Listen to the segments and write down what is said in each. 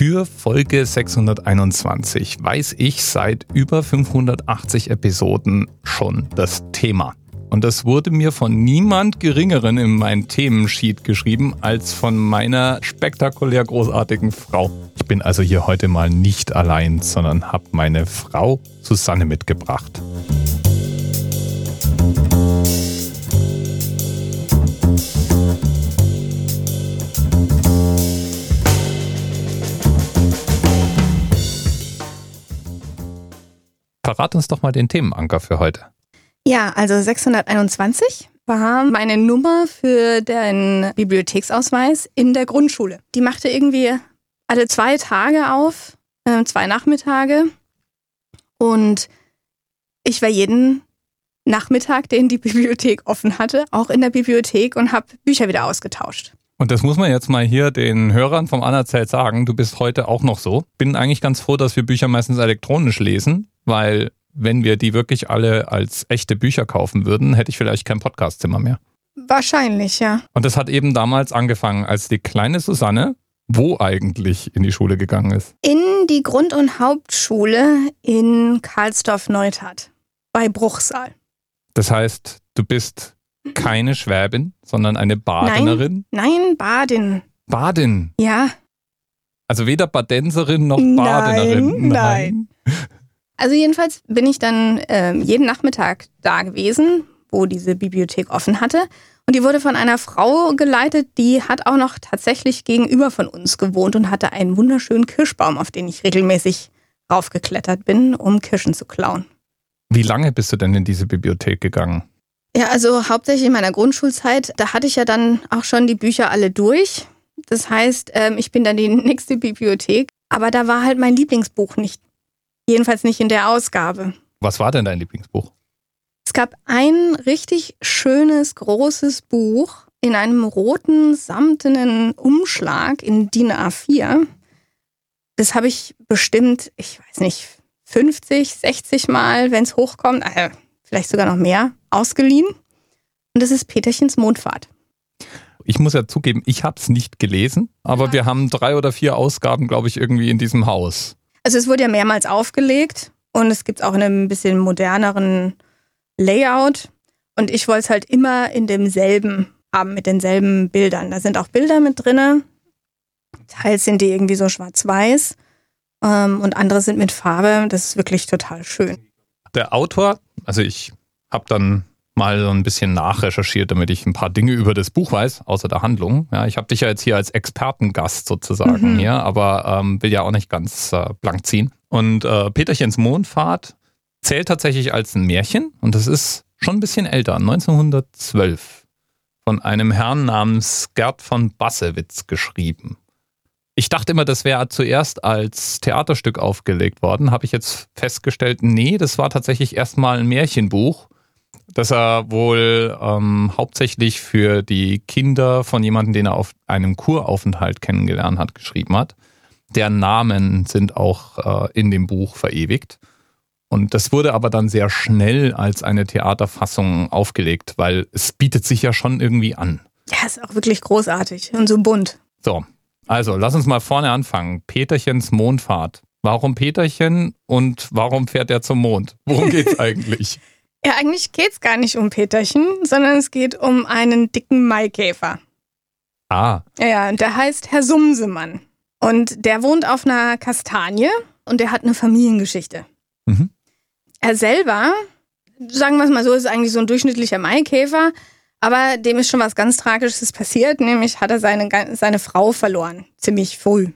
Für Folge 621 weiß ich seit über 580 Episoden schon das Thema. Und das wurde mir von niemand Geringeren in mein Themensheet geschrieben als von meiner spektakulär großartigen Frau. Ich bin also hier heute mal nicht allein, sondern habe meine Frau Susanne mitgebracht. Verrat uns doch mal den Themenanker für heute. Ja, also 621 war meine Nummer für den Bibliotheksausweis in der Grundschule. Die machte irgendwie alle zwei Tage auf, äh, zwei Nachmittage. Und ich war jeden Nachmittag, den die Bibliothek offen hatte, auch in der Bibliothek und habe Bücher wieder ausgetauscht. Und das muss man jetzt mal hier den Hörern vom Anerzählt sagen. Du bist heute auch noch so. Bin eigentlich ganz froh, dass wir Bücher meistens elektronisch lesen, weil wenn wir die wirklich alle als echte Bücher kaufen würden, hätte ich vielleicht kein Podcastzimmer mehr. Wahrscheinlich, ja. Und das hat eben damals angefangen, als die kleine Susanne wo eigentlich in die Schule gegangen ist? In die Grund- und Hauptschule in Karlsdorf-Neustadt bei Bruchsal. Das heißt, du bist keine Schwäbin, sondern eine Badenerin? Nein, nein Badin. Badin? Ja. Also weder Badenserin noch Badenerin? Nein, nein. Also jedenfalls bin ich dann äh, jeden Nachmittag da gewesen, wo diese Bibliothek offen hatte. Und die wurde von einer Frau geleitet, die hat auch noch tatsächlich gegenüber von uns gewohnt und hatte einen wunderschönen Kirschbaum, auf den ich regelmäßig raufgeklettert bin, um Kirschen zu klauen. Wie lange bist du denn in diese Bibliothek gegangen? Ja, also hauptsächlich in meiner Grundschulzeit, da hatte ich ja dann auch schon die Bücher alle durch. Das heißt, ähm, ich bin dann die nächste Bibliothek, aber da war halt mein Lieblingsbuch nicht. Jedenfalls nicht in der Ausgabe. Was war denn dein Lieblingsbuch? Es gab ein richtig schönes, großes Buch in einem roten, samtenen Umschlag in DIN A4. Das habe ich bestimmt, ich weiß nicht, 50, 60 Mal, wenn es hochkommt, äh, vielleicht sogar noch mehr, ausgeliehen. Und das ist Peterchens Mondfahrt. Ich muss ja zugeben, ich habe es nicht gelesen, aber ja. wir haben drei oder vier Ausgaben, glaube ich, irgendwie in diesem Haus. Also es wurde ja mehrmals aufgelegt und es gibt auch in einem bisschen moderneren Layout. Und ich wollte es halt immer in demselben haben, mit denselben Bildern. Da sind auch Bilder mit drin. Teils sind die irgendwie so schwarz-weiß ähm, und andere sind mit Farbe. Das ist wirklich total schön. Der Autor, also ich habe dann mal so ein bisschen nachrecherchiert, damit ich ein paar Dinge über das Buch weiß, außer der Handlung. Ja, ich habe dich ja jetzt hier als Expertengast sozusagen mhm. hier, aber ähm, will ja auch nicht ganz äh, blank ziehen. Und äh, Peterchens Mondfahrt zählt tatsächlich als ein Märchen und das ist schon ein bisschen älter, 1912, von einem Herrn namens Gerd von Bassewitz geschrieben. Ich dachte immer, das wäre zuerst als Theaterstück aufgelegt worden, habe ich jetzt festgestellt, nee, das war tatsächlich erstmal ein Märchenbuch dass er wohl ähm, hauptsächlich für die Kinder von jemandem, den er auf einem Kuraufenthalt kennengelernt hat, geschrieben hat. Deren Namen sind auch äh, in dem Buch verewigt. Und das wurde aber dann sehr schnell als eine Theaterfassung aufgelegt, weil es bietet sich ja schon irgendwie an. Ja, ist auch wirklich großartig und so bunt. So, also lass uns mal vorne anfangen. Peterchens Mondfahrt. Warum Peterchen und warum fährt er zum Mond? Worum geht's eigentlich? Ja, eigentlich geht es gar nicht um Peterchen, sondern es geht um einen dicken Maikäfer. Ah. Ja, und der heißt Herr Sumsemann. Und der wohnt auf einer Kastanie und der hat eine Familiengeschichte. Mhm. Er selber, sagen wir es mal so, ist eigentlich so ein durchschnittlicher Maikäfer, aber dem ist schon was ganz Tragisches passiert, nämlich hat er seine, seine Frau verloren, ziemlich früh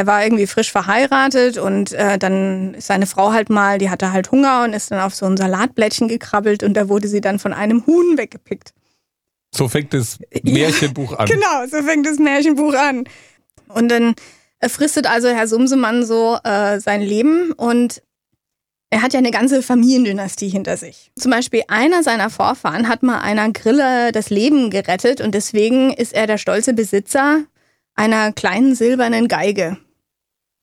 er war irgendwie frisch verheiratet und äh, dann ist seine Frau halt mal, die hatte halt Hunger und ist dann auf so ein Salatblättchen gekrabbelt und da wurde sie dann von einem Huhn weggepickt. So fängt das Märchenbuch an. Genau, so fängt das Märchenbuch an. Und dann fristet also Herr Sumsemann so äh, sein Leben und er hat ja eine ganze Familiendynastie hinter sich. Zum Beispiel einer seiner Vorfahren hat mal einer Grille das Leben gerettet und deswegen ist er der stolze Besitzer einer kleinen silbernen Geige.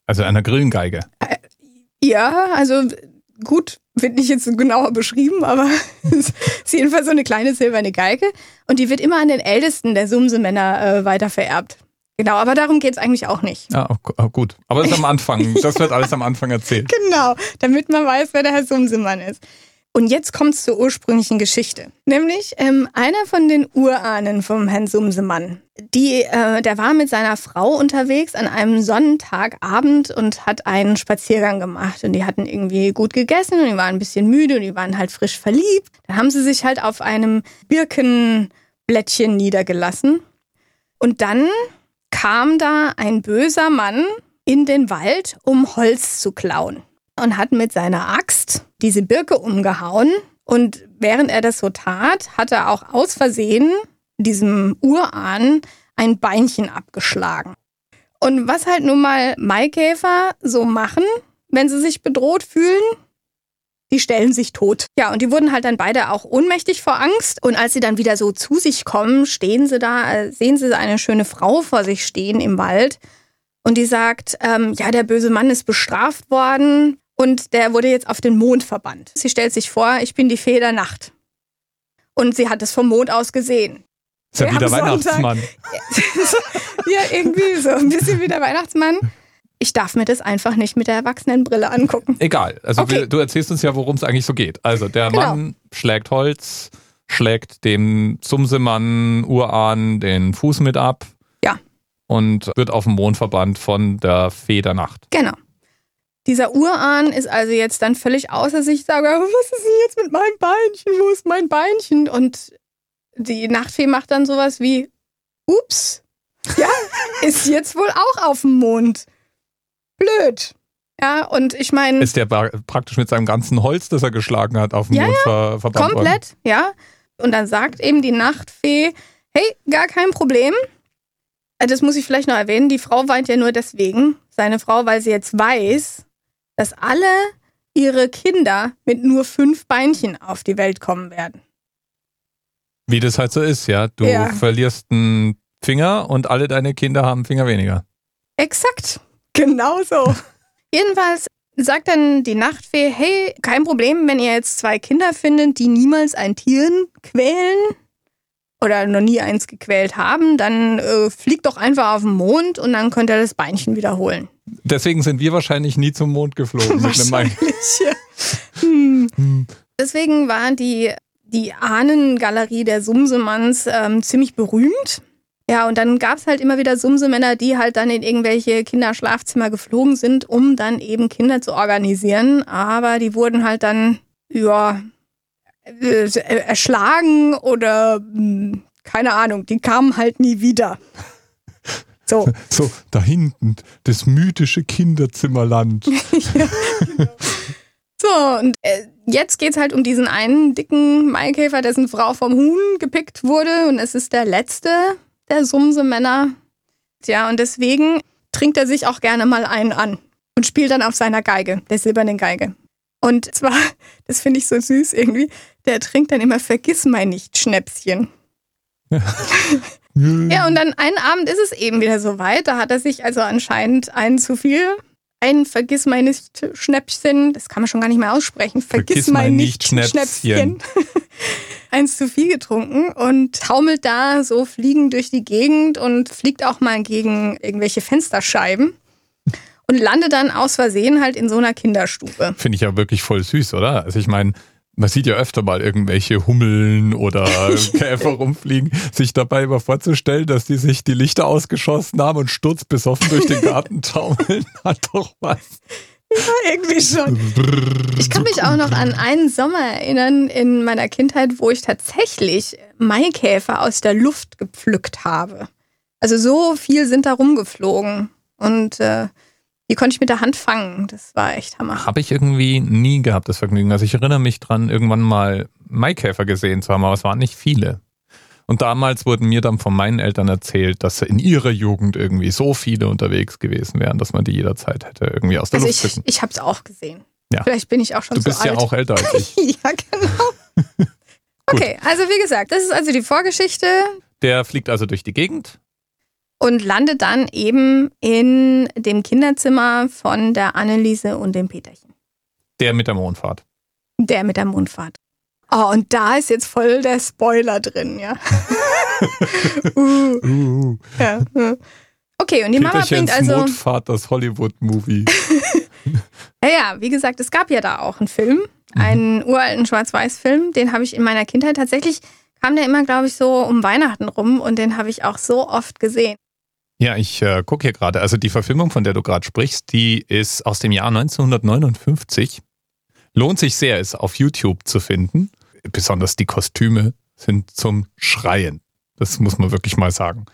Also einer Grillengeige. Äh, ja, also gut, wird nicht jetzt genauer beschrieben, aber es ist jedenfalls so eine kleine silberne Geige. Und die wird immer an den ältesten der Sumsemänner äh, weiter vererbt. Genau, aber darum geht es eigentlich auch nicht. Ja, oh, gut. Aber das ist am Anfang. Das wird alles am Anfang erzählt. Genau, damit man weiß, wer der Herr Sumsemann ist. Und jetzt kommt es zur ursprünglichen Geschichte. Nämlich ähm, einer von den Urahnen vom Herrn Sumsemann. Die, äh, der war mit seiner Frau unterwegs an einem Sonnentagabend und hat einen Spaziergang gemacht. Und die hatten irgendwie gut gegessen und die waren ein bisschen müde und die waren halt frisch verliebt. Dann haben sie sich halt auf einem Birkenblättchen niedergelassen. Und dann kam da ein böser Mann in den Wald, um Holz zu klauen und hat mit seiner Axt diese Birke umgehauen. Und während er das so tat, hat er auch aus Versehen diesem Urahn ein Beinchen abgeschlagen. Und was halt nun mal Maikäfer so machen, wenn sie sich bedroht fühlen, die stellen sich tot. Ja, und die wurden halt dann beide auch ohnmächtig vor Angst. Und als sie dann wieder so zu sich kommen, stehen sie da, äh, sehen sie eine schöne Frau vor sich stehen im Wald. Und die sagt, ähm, ja, der böse Mann ist bestraft worden und der wurde jetzt auf den Mond verbannt. Sie stellt sich vor, ich bin die Fee der Nacht. Und sie hat es vom Mond aus gesehen. Ist ja wie der Weihnachtsmann. ja, irgendwie so ein bisschen wie der Weihnachtsmann. Ich darf mir das einfach nicht mit der Erwachsenenbrille angucken. Egal. Also okay. wir, du erzählst uns ja, worum es eigentlich so geht. Also der genau. Mann schlägt Holz, schlägt dem Sumsemann Urahn den Fuß mit ab. Ja. Und wird auf den Mond verbannt von der Fee der Nacht. Genau. Dieser Urahn ist also jetzt dann völlig außer sich, sage, was ist denn jetzt mit meinem Beinchen? Wo ist mein Beinchen? Und die Nachtfee macht dann sowas wie, ups, ja, ist jetzt wohl auch auf dem Mond. Blöd. Ja, und ich meine. Ist der praktisch mit seinem ganzen Holz, das er geschlagen hat, auf dem ja, Mond ver verbannt Komplett, worden? ja. Und dann sagt eben die Nachtfee, hey, gar kein Problem. Das muss ich vielleicht noch erwähnen. Die Frau weint ja nur deswegen, seine Frau, weil sie jetzt weiß, dass alle ihre Kinder mit nur fünf Beinchen auf die Welt kommen werden. Wie das halt so ist, ja. Du ja. verlierst einen Finger und alle deine Kinder haben einen Finger weniger. Exakt. Genau so. Jedenfalls sagt dann die Nachtfee, hey, kein Problem, wenn ihr jetzt zwei Kinder findet, die niemals ein Tier quälen oder noch nie eins gequält haben, dann äh, fliegt doch einfach auf den Mond und dann könnt ihr das Beinchen wiederholen. Deswegen sind wir wahrscheinlich nie zum Mond geflogen. Wahrscheinlich, ja. hm. Hm. Deswegen war die, die Ahnengalerie der Sumsemanns ähm, ziemlich berühmt. Ja, und dann gab es halt immer wieder Sumsemänner, die halt dann in irgendwelche Kinderschlafzimmer geflogen sind, um dann eben Kinder zu organisieren. Aber die wurden halt dann, ja, äh, erschlagen oder hm, keine Ahnung, die kamen halt nie wieder. So. so, da hinten, das mythische Kinderzimmerland. ja, genau. So, und äh, jetzt geht es halt um diesen einen dicken Maikäfer, dessen Frau vom Huhn gepickt wurde. Und es ist der letzte der Sumsemänner. Tja, und deswegen trinkt er sich auch gerne mal einen an und spielt dann auf seiner Geige, der silbernen Geige. Und zwar, das finde ich so süß irgendwie, der trinkt dann immer Vergiss mein nicht Schnäpschen. ja, und dann einen Abend ist es eben wieder so weit. Da hat er sich also anscheinend einen zu viel, ein Vergiss mein nicht Schnäpschen, das kann man schon gar nicht mehr aussprechen. Vergiss, Vergiss mein nicht. Schnäpschen. eins zu viel getrunken und taumelt da so fliegend durch die Gegend und fliegt auch mal gegen irgendwelche Fensterscheiben und landet dann aus Versehen halt in so einer Kinderstube. Finde ich ja wirklich voll süß, oder? Also ich meine, man sieht ja öfter mal irgendwelche Hummeln oder Käfer rumfliegen, sich dabei immer vorzustellen, dass die sich die Lichter ausgeschossen haben und sturzbesoffen durch den Garten taumeln, hat doch was. Ja, irgendwie schon. Ich kann mich auch noch an einen Sommer erinnern in meiner Kindheit, wo ich tatsächlich Maikäfer aus der Luft gepflückt habe. Also so viel sind da rumgeflogen. Und äh, die konnte ich mit der Hand fangen. Das war echt Hammer. Habe ich irgendwie nie gehabt, das Vergnügen. Also ich erinnere mich dran, irgendwann mal Maikäfer gesehen zu haben, aber es waren nicht viele. Und damals wurden mir dann von meinen Eltern erzählt, dass in ihrer Jugend irgendwie so viele unterwegs gewesen wären, dass man die jederzeit hätte irgendwie aus der also Luft ich, Ich habe es auch gesehen. Ja. Vielleicht bin ich auch schon du so alt. Du bist ja auch älter als ich. ja, genau. okay, also wie gesagt, das ist also die Vorgeschichte. Der fliegt also durch die Gegend und landet dann eben in dem Kinderzimmer von der Anneliese und dem Peterchen. Der mit der Mondfahrt. Der mit der Mondfahrt. Oh, und da ist jetzt voll der Spoiler drin, ja. uh. Uh. ja. Okay, und die Mama bringt also. Mondfahrt, das Hollywood-Movie. ja, ja, wie gesagt, es gab ja da auch einen Film, mhm. einen uralten Schwarz-Weiß-Film, den habe ich in meiner Kindheit tatsächlich, kam der immer, glaube ich, so um Weihnachten rum und den habe ich auch so oft gesehen. Ja, ich äh, gucke hier gerade. Also die Verfilmung, von der du gerade sprichst, die ist aus dem Jahr 1959. Lohnt sich sehr, ist auf YouTube zu finden. Besonders die Kostüme sind zum Schreien. Das muss man wirklich mal sagen.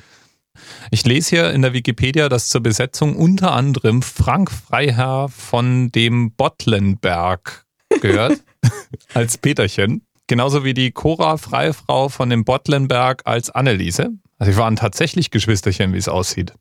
Ich lese hier in der Wikipedia, dass zur Besetzung unter anderem Frank Freiherr von dem Bottlenberg gehört, als Peterchen. Genauso wie die Cora Freifrau von dem Bottlenberg als Anneliese. Also sie waren tatsächlich Geschwisterchen, wie es aussieht.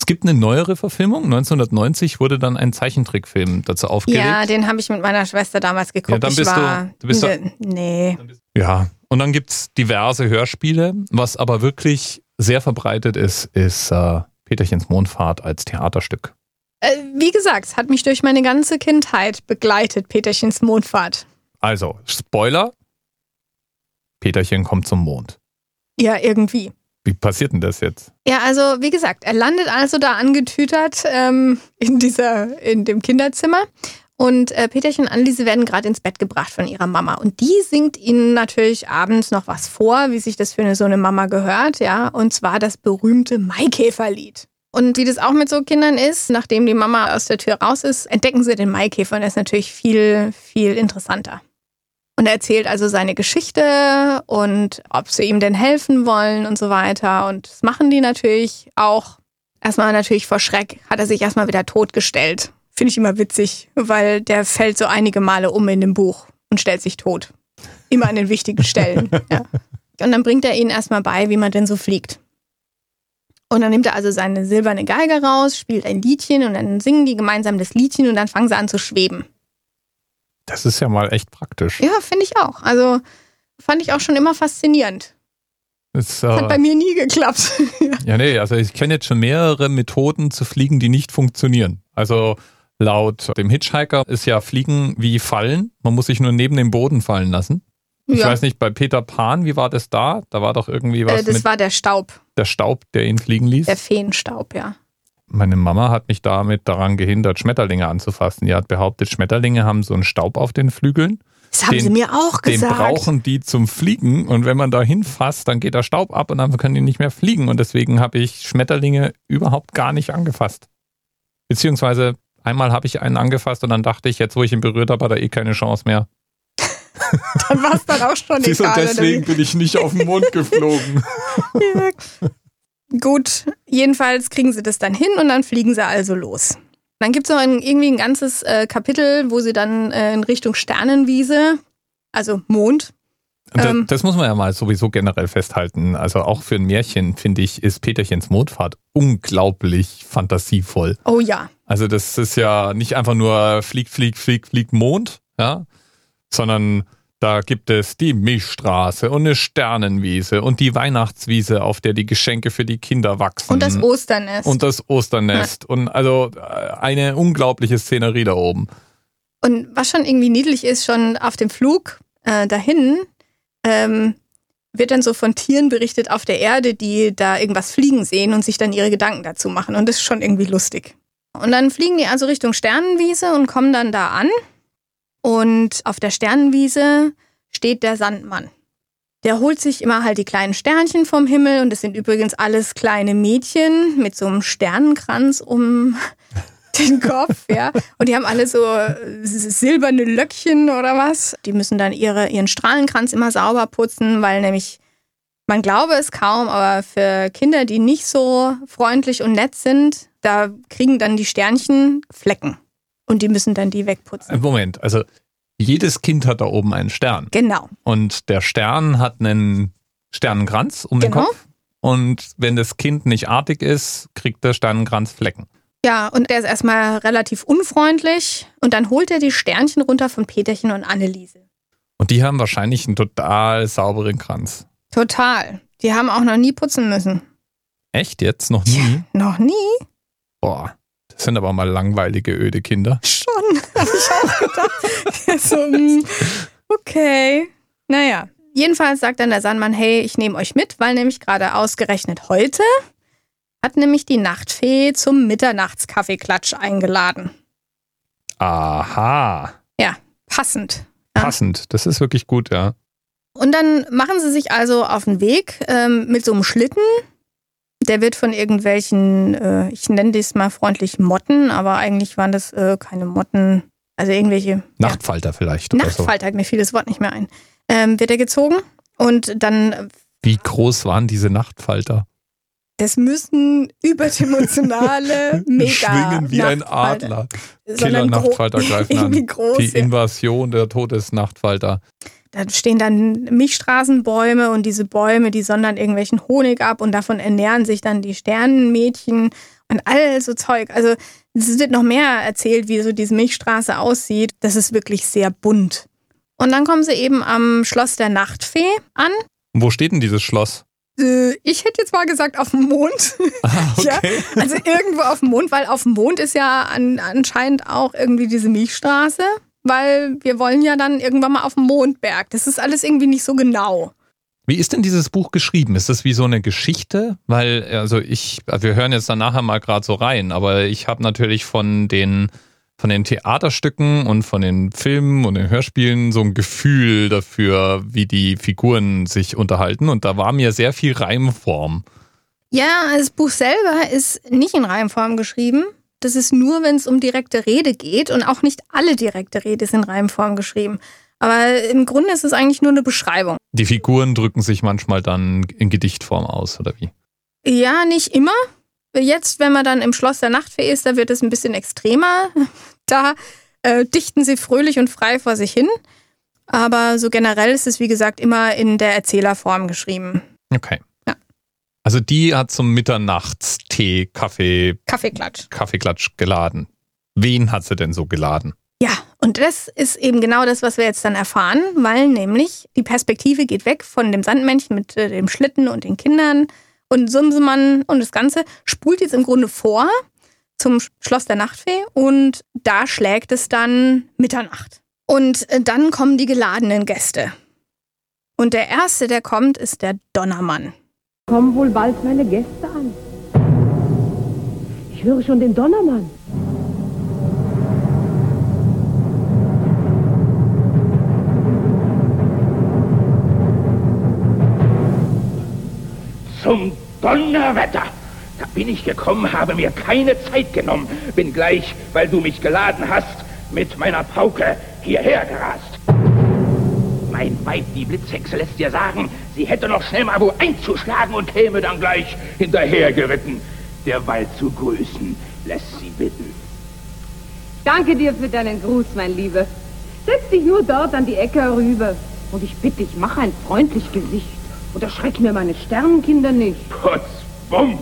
Es gibt eine neuere Verfilmung. 1990 wurde dann ein Zeichentrickfilm dazu aufgelegt. Ja, den habe ich mit meiner Schwester damals geguckt. Ja, dann bist ich war, du, du bist ne, nee. Ja, und dann gibt es diverse Hörspiele. Was aber wirklich sehr verbreitet ist, ist äh, Peterchens Mondfahrt als Theaterstück. Äh, wie gesagt, hat mich durch meine ganze Kindheit begleitet, Peterchens Mondfahrt. Also, Spoiler: Peterchen kommt zum Mond. Ja, irgendwie. Wie passiert denn das jetzt? Ja, also wie gesagt, er landet also da angetütert ähm, in dieser, in dem Kinderzimmer. Und äh, Peterchen und Anneliese werden gerade ins Bett gebracht von ihrer Mama. Und die singt ihnen natürlich abends noch was vor, wie sich das für eine, so eine Mama gehört, ja. Und zwar das berühmte Maikäferlied. Und wie das auch mit so Kindern ist, nachdem die Mama aus der Tür raus ist, entdecken sie den Maikäfer und der ist natürlich viel, viel interessanter. Und er erzählt also seine Geschichte und ob sie ihm denn helfen wollen und so weiter. Und das machen die natürlich auch. Erstmal natürlich vor Schreck hat er sich erstmal wieder totgestellt. Finde ich immer witzig, weil der fällt so einige Male um in dem Buch und stellt sich tot. Immer an den wichtigen Stellen. Ja. Und dann bringt er ihnen erstmal bei, wie man denn so fliegt. Und dann nimmt er also seine silberne Geige raus, spielt ein Liedchen und dann singen die gemeinsam das Liedchen und dann fangen sie an zu schweben. Das ist ja mal echt praktisch. Ja, finde ich auch. Also fand ich auch schon immer faszinierend. Es, äh, Hat bei mir nie geklappt. ja, nee, also ich kenne jetzt schon mehrere Methoden zu fliegen, die nicht funktionieren. Also laut dem Hitchhiker ist ja Fliegen wie Fallen. Man muss sich nur neben dem Boden fallen lassen. Ich ja. weiß nicht, bei Peter Pan, wie war das da? Da war doch irgendwie was. Äh, das war der Staub. Der Staub, der ihn fliegen ließ. Der Feenstaub, ja. Meine Mama hat mich damit daran gehindert, Schmetterlinge anzufassen. Die hat behauptet, Schmetterlinge haben so einen Staub auf den Flügeln. Das haben den, sie mir auch gesagt. Den brauchen die zum Fliegen und wenn man da hinfasst, dann geht der Staub ab und dann können die nicht mehr fliegen. Und deswegen habe ich Schmetterlinge überhaupt gar nicht angefasst. Beziehungsweise einmal habe ich einen angefasst und dann dachte ich, jetzt wo ich ihn berührt habe, hat er eh keine Chance mehr. dann war es dann auch schon Siehst egal. Deswegen bin ich nicht auf den Mond geflogen. ja. Gut, jedenfalls kriegen sie das dann hin und dann fliegen sie also los. Dann gibt es noch ein, irgendwie ein ganzes äh, Kapitel, wo sie dann äh, in Richtung Sternenwiese, also Mond. Ähm, das, das, muss man ja mal sowieso generell festhalten. Also auch für ein Märchen, finde ich, ist Peterchens Mondfahrt unglaublich fantasievoll. Oh ja. Also das ist ja nicht einfach nur fliegt, fliegt, fliegt, fliegt Mond, ja, sondern da gibt es die Milchstraße und eine Sternenwiese und die Weihnachtswiese, auf der die Geschenke für die Kinder wachsen. Und das Osternest. Und das Osternest. Ja. Und also äh, eine unglaubliche Szenerie da oben. Und was schon irgendwie niedlich ist, schon auf dem Flug äh, dahin ähm, wird dann so von Tieren berichtet auf der Erde, die da irgendwas fliegen sehen und sich dann ihre Gedanken dazu machen. Und das ist schon irgendwie lustig. Und dann fliegen die also Richtung Sternenwiese und kommen dann da an. Und auf der Sternenwiese steht der Sandmann. Der holt sich immer halt die kleinen Sternchen vom Himmel und das sind übrigens alles kleine Mädchen mit so einem Sternenkranz um den Kopf, ja. Und die haben alle so silberne Löckchen oder was. Die müssen dann ihre, ihren Strahlenkranz immer sauber putzen, weil nämlich, man glaube es kaum, aber für Kinder, die nicht so freundlich und nett sind, da kriegen dann die Sternchen Flecken. Und die müssen dann die wegputzen. Moment, also jedes Kind hat da oben einen Stern. Genau. Und der Stern hat einen Sternenkranz um genau. den Kopf. Und wenn das Kind nicht artig ist, kriegt der Sternenkranz Flecken. Ja, und der ist erstmal relativ unfreundlich. Und dann holt er die Sternchen runter von Peterchen und Anneliese. Und die haben wahrscheinlich einen total sauberen Kranz. Total. Die haben auch noch nie putzen müssen. Echt jetzt? Noch nie? Ja, noch nie? Boah. Das sind aber mal langweilige, öde Kinder. Schon, habe ich auch gedacht. so, hm, okay. Naja, jedenfalls sagt dann der Sandmann, hey, ich nehme euch mit, weil nämlich gerade ausgerechnet heute hat nämlich die Nachtfee zum Mitternachtskaffeeklatsch eingeladen. Aha. Ja, passend. Ja. Passend, das ist wirklich gut, ja. Und dann machen sie sich also auf den Weg ähm, mit so einem Schlitten. Der wird von irgendwelchen, äh, ich nenne das mal freundlich Motten, aber eigentlich waren das äh, keine Motten, also irgendwelche. Nachtfalter ja, vielleicht. Nachtfalter, so. mir fiel das Wort nicht mehr ein. Ähm, wird er gezogen und dann. Wie groß waren diese Nachtfalter? Das müssen überdimensionale, mega. Schwingen wie ein Adler. Killer-Nachtfalter greifen an. Groß, Die Invasion der Todesnachtfalter. Da stehen dann Milchstraßenbäume und diese Bäume, die sondern irgendwelchen Honig ab und davon ernähren sich dann die Sternenmädchen und all so Zeug. Also es wird noch mehr erzählt, wie so diese Milchstraße aussieht. Das ist wirklich sehr bunt. Und dann kommen sie eben am Schloss der Nachtfee an. Wo steht denn dieses Schloss? Äh, ich hätte jetzt mal gesagt auf dem Mond. Ah, okay. ja, also irgendwo auf dem Mond, weil auf dem Mond ist ja an, anscheinend auch irgendwie diese Milchstraße, weil wir wollen ja dann irgendwann mal auf dem Mondberg. Das ist alles irgendwie nicht so genau. Wie ist denn dieses Buch geschrieben? Ist das wie so eine Geschichte? Weil, also ich, also wir hören jetzt dann nachher mal gerade so rein, aber ich habe natürlich von den von den Theaterstücken und von den Filmen und den Hörspielen so ein Gefühl dafür, wie die Figuren sich unterhalten. Und da war mir sehr viel Reimform. Ja, das Buch selber ist nicht in Reimform geschrieben. Das ist nur, wenn es um direkte Rede geht. Und auch nicht alle direkte Rede ist in Reimform geschrieben. Aber im Grunde ist es eigentlich nur eine Beschreibung. Die Figuren drücken sich manchmal dann in Gedichtform aus, oder wie? Ja, nicht immer. Jetzt, wenn man dann im Schloss der Nachtfee ist, da wird es ein bisschen extremer. Da äh, dichten sie fröhlich und frei vor sich hin. Aber so generell ist es, wie gesagt, immer in der Erzählerform geschrieben. Okay. Also die hat zum Mitternachtstee, Kaffee. Kaffeeklatsch. Kaffeeklatsch geladen. Wen hat sie denn so geladen? Ja, und das ist eben genau das, was wir jetzt dann erfahren, weil nämlich die Perspektive geht weg von dem Sandmännchen mit äh, dem Schlitten und den Kindern und Sumsemann und das Ganze spult jetzt im Grunde vor zum Schloss der Nachtfee und da schlägt es dann Mitternacht. Und äh, dann kommen die geladenen Gäste. Und der erste, der kommt, ist der Donnermann. Kommen wohl bald meine Gäste an. Ich höre schon den Donnermann. Zum Donnerwetter! Da bin ich gekommen, habe mir keine Zeit genommen, bin gleich, weil du mich geladen hast, mit meiner Pauke hierher gerast. Mein Weib, die Blitzhexe, lässt dir sagen, sie hätte noch schnell mal wo einzuschlagen und käme dann gleich hinterhergeritten. Der Wald zu grüßen, lässt sie bitten. Danke dir für deinen Gruß, mein Liebe. Setz dich nur dort an die Ecke herüber. Und ich bitte dich, mach ein freundlich Gesicht. Und erschreck mir meine Sternenkinder nicht. Putz, bumm.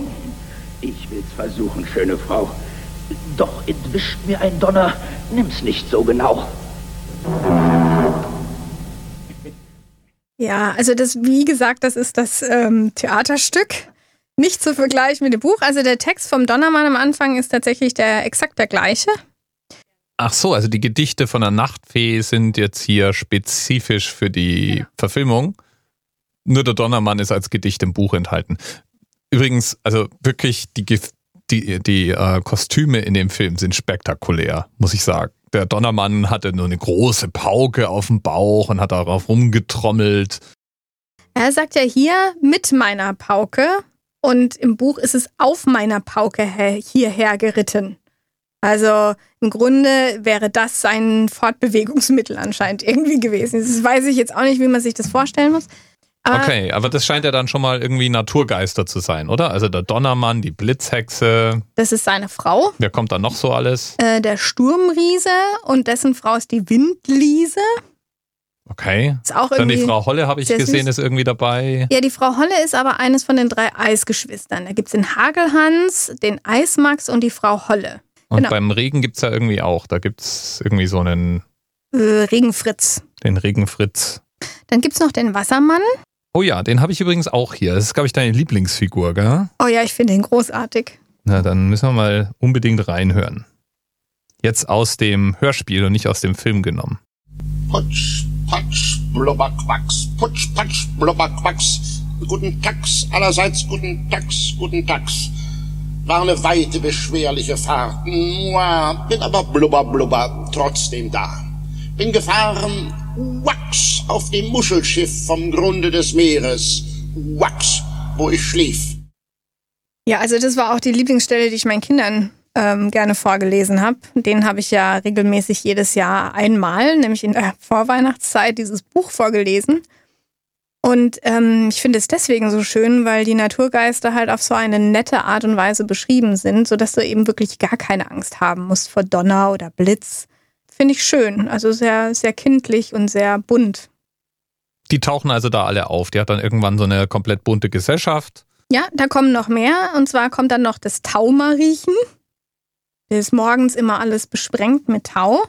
Ich will's versuchen, schöne Frau. Doch entwischt mir ein Donner. Nimm's nicht so genau. Ja, also das, wie gesagt, das ist das ähm, Theaterstück. Nicht zu vergleichen mit dem Buch. Also der Text vom Donnermann am Anfang ist tatsächlich der exakt der gleiche. Ach so, also die Gedichte von der Nachtfee sind jetzt hier spezifisch für die ja. Verfilmung. Nur der Donnermann ist als Gedicht im Buch enthalten. Übrigens, also wirklich die, die, die äh, Kostüme in dem Film sind spektakulär, muss ich sagen. Der Donnermann hatte nur eine große Pauke auf dem Bauch und hat darauf rumgetrommelt. Er sagt ja hier mit meiner Pauke und im Buch ist es auf meiner Pauke hierher geritten. Also im Grunde wäre das sein Fortbewegungsmittel anscheinend irgendwie gewesen. Das weiß ich jetzt auch nicht, wie man sich das vorstellen muss. Okay, aber das scheint ja dann schon mal irgendwie Naturgeister zu sein, oder? Also der Donnermann, die Blitzhexe. Das ist seine Frau. Wer kommt da noch so alles? Äh, der Sturmriese und dessen Frau ist die Windliese. Okay. Ist auch dann die Frau Holle habe ich gesehen, ist irgendwie dabei. Ja, die Frau Holle ist aber eines von den drei Eisgeschwistern. Da gibt es den Hagelhans, den Eismax und die Frau Holle. Und genau. beim Regen gibt es ja irgendwie auch. Da gibt es irgendwie so einen. Äh, Regenfritz. Den Regenfritz. Dann gibt es noch den Wassermann. Oh ja, den habe ich übrigens auch hier. Das ist, glaube ich, deine Lieblingsfigur, gell? Oh ja, ich finde ihn großartig. Na, dann müssen wir mal unbedingt reinhören. Jetzt aus dem Hörspiel und nicht aus dem Film genommen. Putsch, patsch, blubberquacks, putsch, patsch, blubberquacks. Guten Tags, allerseits guten Tags, guten Tags. War eine weite, beschwerliche Fahrt. Mua, bin aber blubber, blubber trotzdem da. Bin gefahren, auf dem Muschelschiff vom Grunde des Meeres. Wachs, wo ich schlief. Ja, also das war auch die Lieblingsstelle, die ich meinen Kindern ähm, gerne vorgelesen habe. Den habe ich ja regelmäßig jedes Jahr einmal, nämlich in der Vorweihnachtszeit, dieses Buch vorgelesen. Und ähm, ich finde es deswegen so schön, weil die Naturgeister halt auf so eine nette Art und Weise beschrieben sind, sodass du eben wirklich gar keine Angst haben musst vor Donner oder Blitz. Finde ich schön. Also sehr, sehr kindlich und sehr bunt. Die tauchen also da alle auf. Die hat dann irgendwann so eine komplett bunte Gesellschaft. Ja, da kommen noch mehr. Und zwar kommt dann noch das Taumariechen. Der ist morgens immer alles besprengt mit Tau.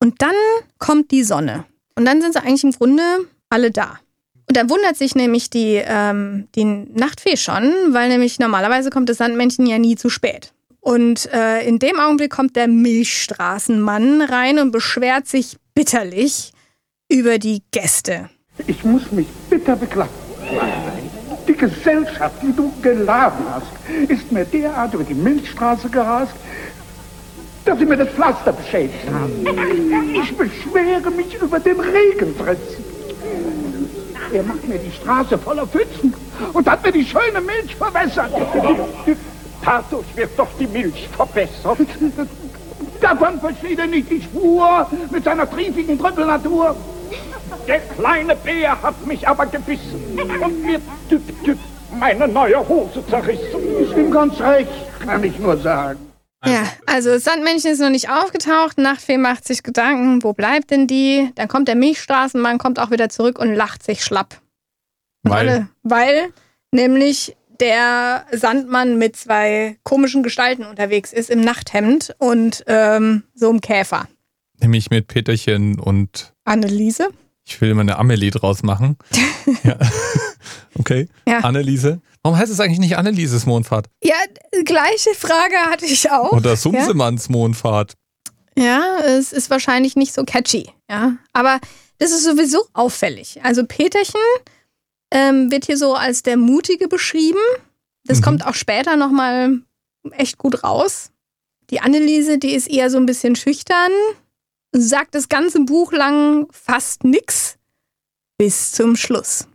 Und dann kommt die Sonne. Und dann sind sie eigentlich im Grunde alle da. Und dann wundert sich nämlich die, ähm, die Nachtfee schon, weil nämlich normalerweise kommt das Sandmännchen ja nie zu spät. Und äh, in dem Augenblick kommt der Milchstraßenmann rein und beschwert sich bitterlich über die Gäste. Ich muss mich bitter beklagen. Die Gesellschaft, die du geladen hast, ist mir derart über die Milchstraße gerast, dass sie mir das Pflaster beschädigt haben. Ich beschwere mich über den Regenfritz. Er macht mir die Straße voller Pfützen und hat mir die schöne Milch verwässert. Dadurch wird doch die Milch verbessert. Davon versteht er nicht die Spur mit seiner triefigen Trüppelnatur. Der kleine Bär hat mich aber gebissen und mir düpp, düpp, meine neue Hose zerrissen. Ist ihm ganz recht, kann ich nur sagen. Ja, also das Sandmännchen ist noch nicht aufgetaucht. Nachtfee macht sich Gedanken, wo bleibt denn die? Dann kommt der Milchstraßenmann, kommt auch wieder zurück und lacht sich schlapp. Weil? Alle, weil nämlich der Sandmann mit zwei komischen Gestalten unterwegs ist im Nachthemd und ähm, so einem Käfer. Nämlich mit Peterchen und Anneliese. Ich will immer eine Amelie draus machen. ja. Okay. Ja. Anneliese. Warum heißt es eigentlich nicht Annelieses Mondfahrt? Ja, gleiche Frage hatte ich auch. Oder Sumsemanns Mondfahrt? Ja, es ist wahrscheinlich nicht so catchy, ja. Aber das ist sowieso auffällig. Also Peterchen ähm, wird hier so als der Mutige beschrieben. Das Mhm. kommt auch später nochmal echt gut raus. Die Anneliese, die ist eher so ein bisschen schüchtern, sagt das ganze Buch lang fast nix bis zum Schluss.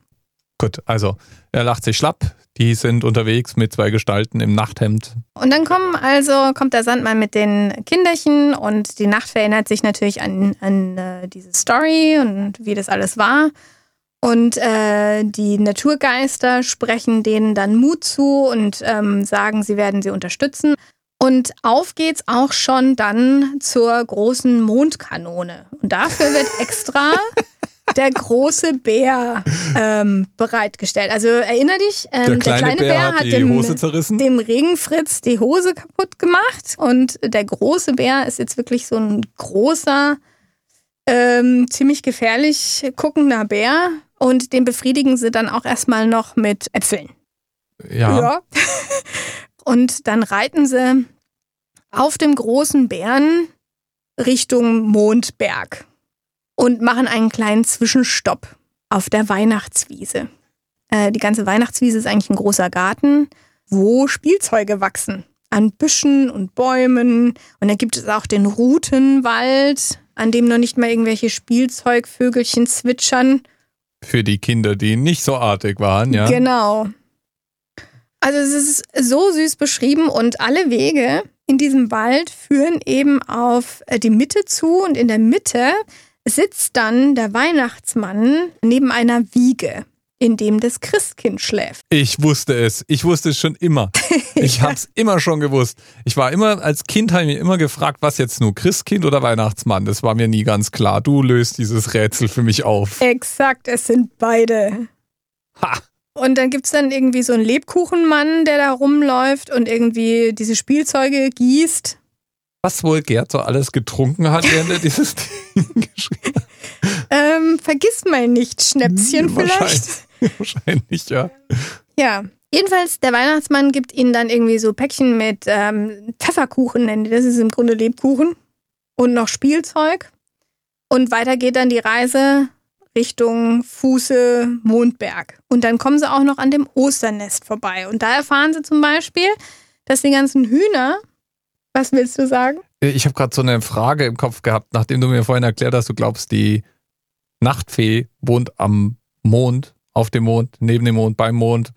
Gut, also er lacht sich schlapp. Die sind unterwegs mit zwei Gestalten im Nachthemd. Und dann kommen also, kommt der Sandmann mit den Kinderchen und die Nacht erinnert sich natürlich an, an äh, diese Story und wie das alles war. Und äh, die Naturgeister sprechen denen dann Mut zu und ähm, sagen, sie werden sie unterstützen. Und auf geht's auch schon dann zur großen Mondkanone. Und dafür wird extra der große Bär ähm, bereitgestellt. Also erinner dich, ähm, Der kleine Bär hat die dem, dem Regenfritz die Hose kaputt gemacht. Und der große Bär ist jetzt wirklich so ein großer, ähm, ziemlich gefährlich guckender Bär. Und den befriedigen sie dann auch erstmal noch mit Äpfeln. Ja. Und dann reiten sie auf dem großen Bären Richtung Mondberg und machen einen kleinen Zwischenstopp auf der Weihnachtswiese. Äh, die ganze Weihnachtswiese ist eigentlich ein großer Garten, wo Spielzeuge wachsen. An Büschen und Bäumen. Und dann gibt es auch den Rutenwald, an dem noch nicht mal irgendwelche Spielzeugvögelchen zwitschern. Für die Kinder, die nicht so artig waren, ja. Genau. Also es ist so süß beschrieben und alle Wege in diesem Wald führen eben auf äh, die Mitte zu und in der Mitte sitzt dann der Weihnachtsmann neben einer Wiege, in dem das Christkind schläft. Ich wusste es. Ich wusste es schon immer. Ich hab's immer schon gewusst. Ich war immer, als Kind habe ich mich immer gefragt, was jetzt nur Christkind oder Weihnachtsmann? Das war mir nie ganz klar. Du löst dieses Rätsel für mich auf. Exakt, es sind beide. Ha! Und dann gibt es dann irgendwie so einen Lebkuchenmann, der da rumläuft und irgendwie diese Spielzeuge gießt. Was wohl Gerd so alles getrunken hat, während er dieses Ding geschrieben hat? Ähm, vergiss mal nicht, Schnäpschen vielleicht. Wahrscheinlich, wahrscheinlich, ja. Ja. Jedenfalls, der Weihnachtsmann gibt ihnen dann irgendwie so Päckchen mit ähm, Pfefferkuchen, nennen die das ist im Grunde Lebkuchen. Und noch Spielzeug. Und weiter geht dann die Reise Richtung Fuße Mondberg. Und dann kommen sie auch noch an dem Osternest vorbei. Und da erfahren sie zum Beispiel, dass die ganzen Hühner, was willst du sagen? Ich habe gerade so eine Frage im Kopf gehabt, nachdem du mir vorhin erklärt hast, du glaubst, die Nachtfee wohnt am Mond, auf dem Mond, neben dem Mond, beim Mond.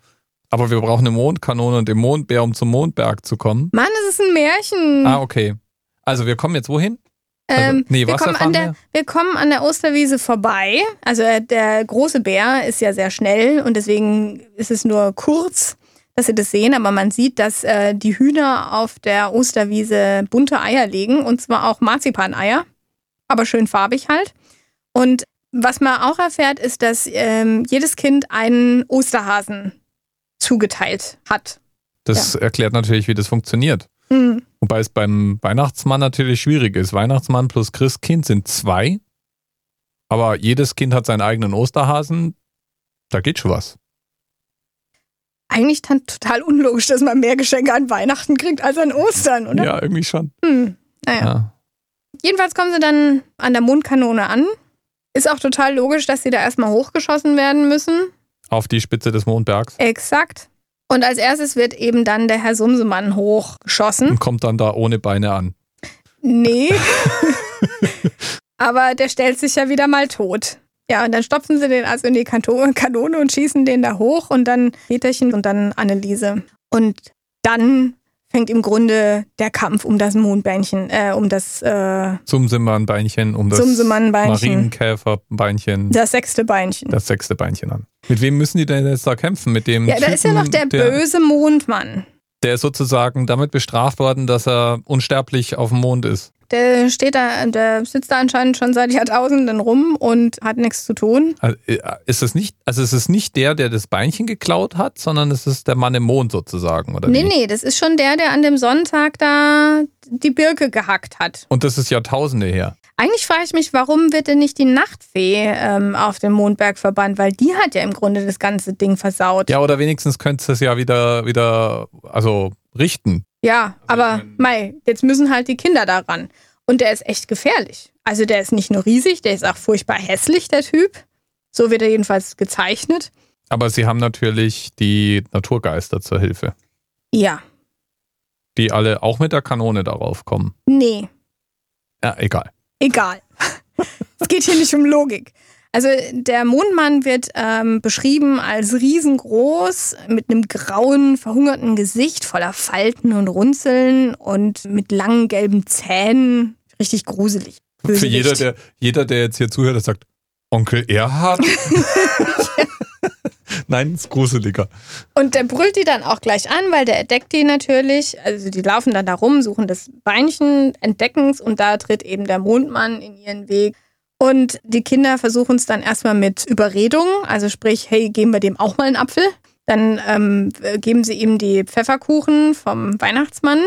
Aber wir brauchen eine Mondkanone und den Mondbär, um zum Mondberg zu kommen. Mann, es ist ein Märchen. Ah, okay. Also wir kommen jetzt wohin? Ähm, Also, nee, wir, kommen an der, wir kommen an der Osterwiese vorbei. Also äh, der große Bär ist ja sehr schnell und deswegen ist es nur kurz, dass Sie das sehen. Aber man sieht, dass äh, die Hühner auf der Osterwiese bunte Eier legen und zwar auch Marzipaneier, aber schön farbig halt. Und was man auch erfährt, ist, dass ähm, jedes Kind einen Osterhasen zugeteilt hat. Das erklärt natürlich, wie das funktioniert. Hm. Wobei es beim Weihnachtsmann natürlich schwierig ist. Weihnachtsmann plus Christkind sind zwei. Aber jedes Kind hat seinen eigenen Osterhasen. Da geht schon was. Eigentlich dann total unlogisch, dass man mehr Geschenke an Weihnachten kriegt als an Ostern, oder? Ja, irgendwie schon. Hm. Naja. Ja. Jedenfalls kommen sie dann an der Mondkanone an. Ist auch total logisch, dass sie da erstmal hochgeschossen werden müssen. Auf die Spitze des Mondbergs. Exakt. Und als erstes wird eben dann der Herr Sumsemann hochgeschossen. Und kommt dann da ohne Beine an. Nee. Aber der stellt sich ja wieder mal tot. Ja, und dann stopfen sie den also in die Kanone und schießen den da hoch und dann Peterchen und dann Anneliese. Und dann fängt im Grunde der Kampf um das Mondbähnchen, äh, um das, äh, Sumsemann-Beinchen, um das. Marienkäfer-Beinchen, das sechste Beinchen. das sechste Beinchen an. Mit wem müssen die denn jetzt da kämpfen? Mit dem Ja, da ist ja noch der, der böse Mondmann. Der ist sozusagen damit bestraft worden, dass er unsterblich auf dem Mond ist. Der steht da, der sitzt da anscheinend schon seit Jahrtausenden rum und hat nichts zu tun. Also, äh, ist es nicht, also es ist nicht der, der das Beinchen geklaut hat, sondern es ist der Mann im Mond sozusagen, oder Nee, wie? nee, das ist schon der, der an dem Sonntag da die Birke gehackt hat. Und das ist Jahrtausende her. Eigentlich frage ich mich, warum wird denn nicht die Nachtfee ähm, auf dem Mondberg verbannt? Weil die hat ja im Grunde das ganze Ding versaut. Ja, oder wenigstens könntest du es ja wieder, wieder, also richten. Ja, aber ich mein- Mai, jetzt müssen halt die Kinder da ran. Und der ist echt gefährlich. Also der ist nicht nur riesig, der ist auch furchtbar hässlich, der Typ. So wird er jedenfalls gezeichnet. Aber sie haben natürlich die Naturgeister zur Hilfe, Ja, die alle auch mit der Kanone darauf kommen. nee, Ja, egal. Egal. es geht hier nicht um Logik. Also der Mondmann wird ähm, beschrieben als riesengroß, mit einem grauen, verhungerten Gesicht voller Falten und Runzeln und mit langen gelben Zähnen. Richtig gruselig. Für jeder der, jeder, der jetzt hier zuhört, der sagt, Onkel Erhard? Nein, ist gruseliger. Und der brüllt die dann auch gleich an, weil der entdeckt die natürlich. Also die laufen dann da rum, suchen das Beinchen, entdecken es und da tritt eben der Mondmann in ihren Weg. Und die Kinder versuchen es dann erstmal mit Überredung, also sprich, hey, geben wir dem auch mal einen Apfel. Dann ähm, geben sie ihm die Pfefferkuchen vom Weihnachtsmann.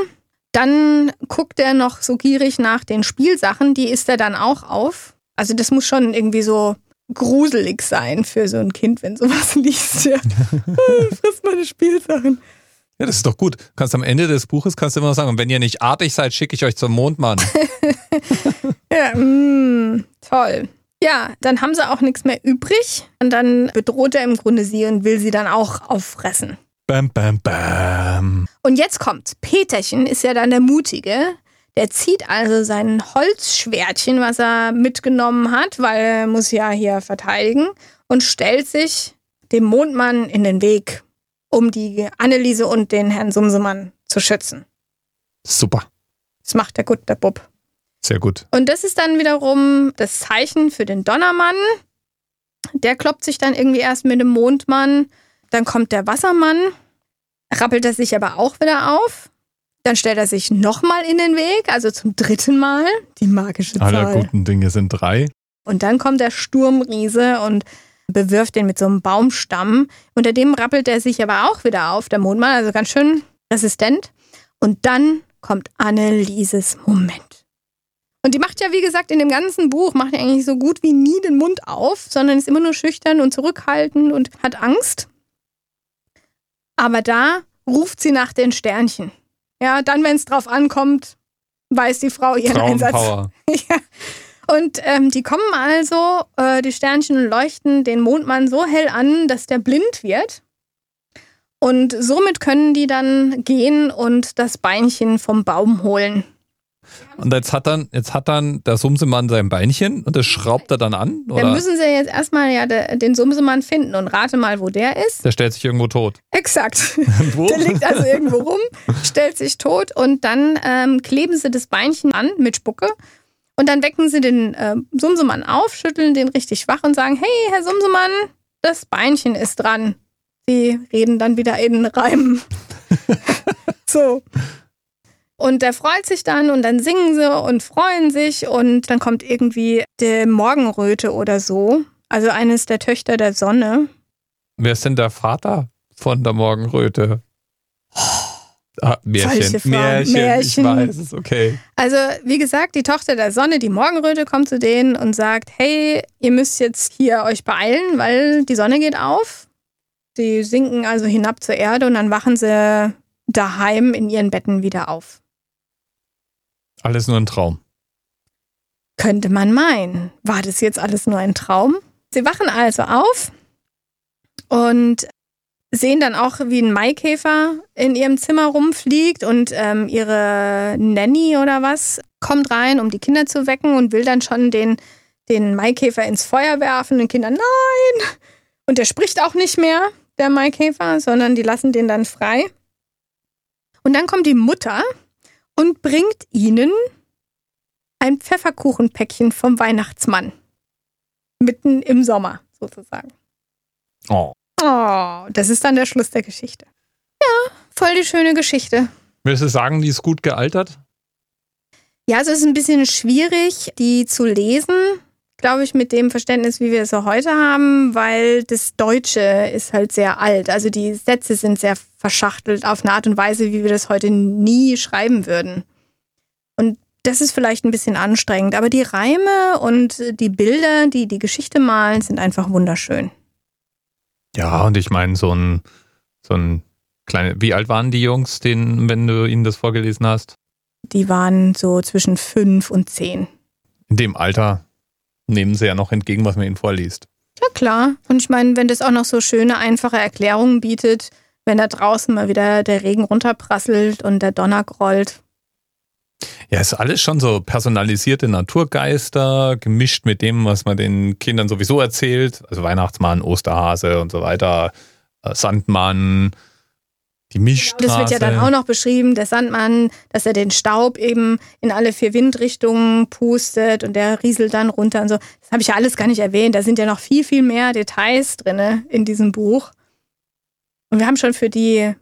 Dann guckt er noch so gierig nach den Spielsachen, die isst er dann auch auf. Also das muss schon irgendwie so gruselig sein für so ein Kind, wenn sowas liest. Ja. Frisst meine Spielsachen. Ja, das ist doch gut. Kannst am Ende des Buches kannst du immer noch sagen, und wenn ihr nicht artig seid, schicke ich euch zum Mondmann. Ja, mm, toll. Ja, dann haben sie auch nichts mehr übrig. Und dann bedroht er im Grunde sie und will sie dann auch auffressen. bam, bam, bam. Und jetzt kommt's. Peterchen ist ja dann der Mutige. Der zieht also sein Holzschwertchen, was er mitgenommen hat, weil er muss ja hier verteidigen, und stellt sich dem Mondmann in den Weg, um die Anneliese und den Herrn Sumsemann zu schützen. Super. Das macht der gut, der Bub. Sehr gut. Und das ist dann wiederum das Zeichen für den Donnermann. Der kloppt sich dann irgendwie erst mit dem Mondmann. Dann kommt der Wassermann, rappelt er sich aber auch wieder auf. Dann stellt er sich nochmal in den Weg, also zum dritten Mal. Die magische Alle Zahl. guten Dinge sind drei. Und dann kommt der Sturmriese und bewirft den mit so einem Baumstamm. Unter dem rappelt er sich aber auch wieder auf, der Mondmann, also ganz schön resistent. Und dann kommt Annelieses Moment. Und die macht ja, wie gesagt, in dem ganzen Buch, macht ja eigentlich so gut wie nie den Mund auf, sondern ist immer nur schüchtern und zurückhaltend und hat Angst. Aber da ruft sie nach den Sternchen. Ja, dann, wenn es drauf ankommt, weiß die Frau ihren Einsatz. Ja. Und ähm, die kommen also, äh, die Sternchen leuchten den Mondmann so hell an, dass der blind wird. Und somit können die dann gehen und das Beinchen vom Baum holen. Und jetzt hat dann, jetzt hat dann der Sumsemann sein Beinchen und das schraubt er dann an? Oder? Dann müssen sie jetzt erstmal ja den Sumsemann finden und rate mal, wo der ist. Der stellt sich irgendwo tot. Exakt. der liegt also irgendwo rum, stellt sich tot und dann ähm, kleben sie das Beinchen an mit Spucke. Und dann wecken sie den äh, Sumsemann auf, schütteln den richtig wach und sagen: Hey, Herr Sumsemann, das Beinchen ist dran. Sie reden dann wieder in Reimen. so. Und der freut sich dann und dann singen sie und freuen sich und dann kommt irgendwie die Morgenröte oder so. Also eines der Töchter der Sonne. Wer ist denn der Vater von der Morgenröte? Ah, Märchen. Märchen. Märchen. Ich weiß es, okay. Also, wie gesagt, die Tochter der Sonne, die Morgenröte, kommt zu denen und sagt: Hey, ihr müsst jetzt hier euch beeilen, weil die Sonne geht auf. Sie sinken also hinab zur Erde und dann wachen sie daheim in ihren Betten wieder auf. Alles nur ein Traum. Könnte man meinen. War das jetzt alles nur ein Traum? Sie wachen also auf und sehen dann auch, wie ein Maikäfer in ihrem Zimmer rumfliegt und ähm, ihre Nanny oder was kommt rein, um die Kinder zu wecken und will dann schon den, den Maikäfer ins Feuer werfen. Und Kinder, nein! Und der spricht auch nicht mehr der Maikäfer, sondern die lassen den dann frei. Und dann kommt die Mutter und bringt ihnen ein Pfefferkuchenpäckchen vom Weihnachtsmann. Mitten im Sommer sozusagen. Oh. Oh, das ist dann der Schluss der Geschichte. Ja, voll die schöne Geschichte. Würdest du sagen, die ist gut gealtert? Ja, also es ist ein bisschen schwierig, die zu lesen glaube ich, mit dem Verständnis, wie wir es so heute haben, weil das Deutsche ist halt sehr alt. Also die Sätze sind sehr verschachtelt auf eine Art und Weise, wie wir das heute nie schreiben würden. Und das ist vielleicht ein bisschen anstrengend, aber die Reime und die Bilder, die die Geschichte malen, sind einfach wunderschön. Ja, und ich meine, so ein, so ein kleine, wie alt waren die Jungs, den, wenn du ihnen das vorgelesen hast? Die waren so zwischen fünf und zehn. In dem Alter nehmen sie ja noch entgegen, was man ihnen vorliest. Ja, klar. Und ich meine, wenn das auch noch so schöne, einfache Erklärungen bietet, wenn da draußen mal wieder der Regen runterprasselt und der Donner grollt. Ja, ist alles schon so personalisierte Naturgeister, gemischt mit dem, was man den Kindern sowieso erzählt. Also Weihnachtsmann, Osterhase und so weiter, äh, Sandmann, die Milchstraße. Das wird ja dann auch noch beschrieben, der Sandmann, dass er den Staub eben in alle vier Windrichtungen pustet und der rieselt dann runter und so. Das habe ich ja alles gar nicht erwähnt. Da sind ja noch viel, viel mehr Details drin in diesem Buch. Und wir haben schon für die,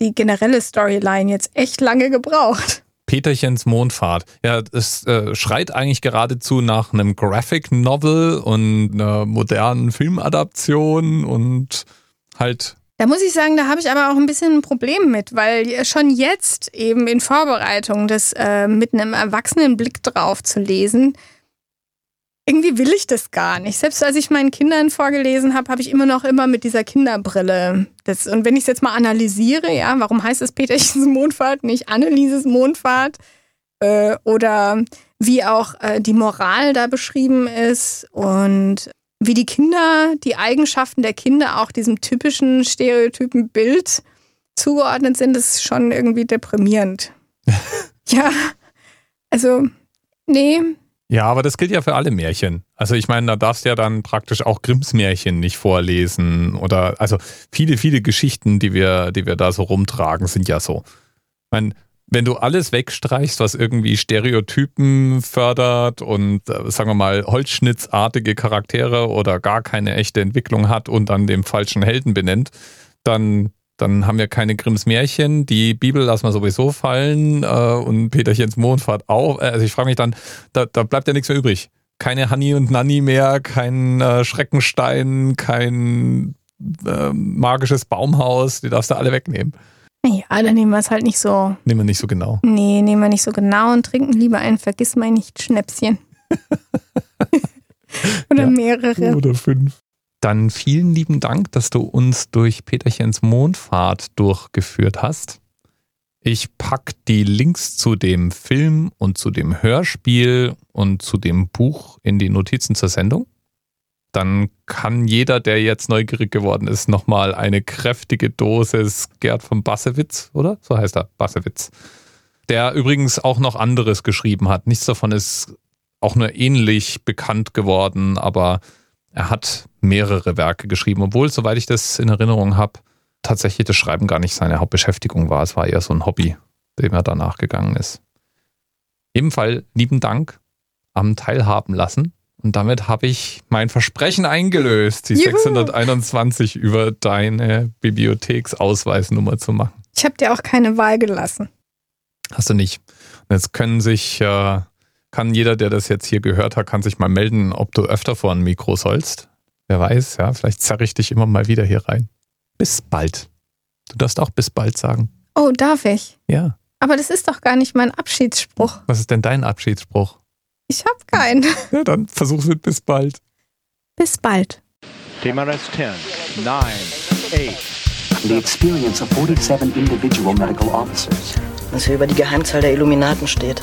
die generelle Storyline jetzt echt lange gebraucht. Peterchens Mondfahrt. Ja, es äh, schreit eigentlich geradezu nach einem Graphic Novel und einer modernen Filmadaption und halt da muss ich sagen, da habe ich aber auch ein bisschen ein Problem mit, weil schon jetzt eben in Vorbereitung das äh, mit einem erwachsenen Blick drauf zu lesen, irgendwie will ich das gar nicht. Selbst als ich meinen Kindern vorgelesen habe, habe ich immer noch immer mit dieser Kinderbrille. Das, und wenn ich es jetzt mal analysiere, ja, warum heißt es Peterchens Mondfahrt, nicht Annelieses Mondfahrt? Äh, oder wie auch äh, die Moral da beschrieben ist und wie die Kinder, die Eigenschaften der Kinder auch diesem typischen stereotypen Bild zugeordnet sind, ist schon irgendwie deprimierend. ja, also, nee. Ja, aber das gilt ja für alle Märchen. Also ich meine, da darfst du ja dann praktisch auch Grimms Märchen nicht vorlesen oder also viele, viele Geschichten, die wir, die wir da so rumtragen, sind ja so. Ich meine, wenn du alles wegstreichst, was irgendwie Stereotypen fördert und, äh, sagen wir mal, holzschnittsartige Charaktere oder gar keine echte Entwicklung hat und dann dem falschen Helden benennt, dann, dann haben wir keine Grimms Märchen. Die Bibel lassen wir sowieso fallen äh, und Peterchens Mondfahrt auch. Äh, also ich frage mich dann, da, da bleibt ja nichts mehr übrig. Keine Hanni und Nanni mehr, kein äh, Schreckenstein, kein äh, magisches Baumhaus, die darfst du alle wegnehmen. Ja, dann nehmen wir es halt nicht so. Nehmen wir nicht so genau. Nee, nehmen wir nicht so genau und trinken lieber ein Vergiss mein nicht Schnäpschen. oder ja, mehrere. Oder fünf. Dann vielen lieben Dank, dass du uns durch Peterchens Mondfahrt durchgeführt hast. Ich packe die Links zu dem Film und zu dem Hörspiel und zu dem Buch in die Notizen zur Sendung. dann kann jeder, der jetzt neugierig geworden ist, nochmal eine kräftige Dosis Gerd von Bassewitz, oder? So heißt er, Bassewitz. Der übrigens auch noch anderes geschrieben hat. Nichts davon ist auch nur ähnlich bekannt geworden, aber er hat mehrere Werke geschrieben, obwohl, soweit ich das in Erinnerung habe, tatsächlich das Schreiben gar nicht seine Hauptbeschäftigung war. Es war eher so ein Hobby, dem er danach gegangen ist. Ebenfalls lieben Dank am Teilhaben lassen. Und damit habe ich mein Versprechen eingelöst, die Juhu. 621 über deine Bibliotheksausweisnummer zu machen. Ich habe dir auch keine Wahl gelassen. Hast du nicht. Und jetzt können sich, äh, kann jeder, der das jetzt hier gehört hat, kann sich mal melden, ob du öfter vor ein Mikro sollst. Wer weiß, ja, vielleicht zerre ich dich immer mal wieder hier rein. Bis bald. Du darfst auch bis bald sagen. Oh, darf ich? Ja. Aber das ist doch gar nicht mein Abschiedsspruch. Was ist denn dein Abschiedsspruch? Ich hab keinen. Ja, dann versuch's mit bis bald. Bis bald. TMRS 10, 9, 8. The experience of 47 individual medical officers. Was hier über die Geheimzahl der Illuminaten steht.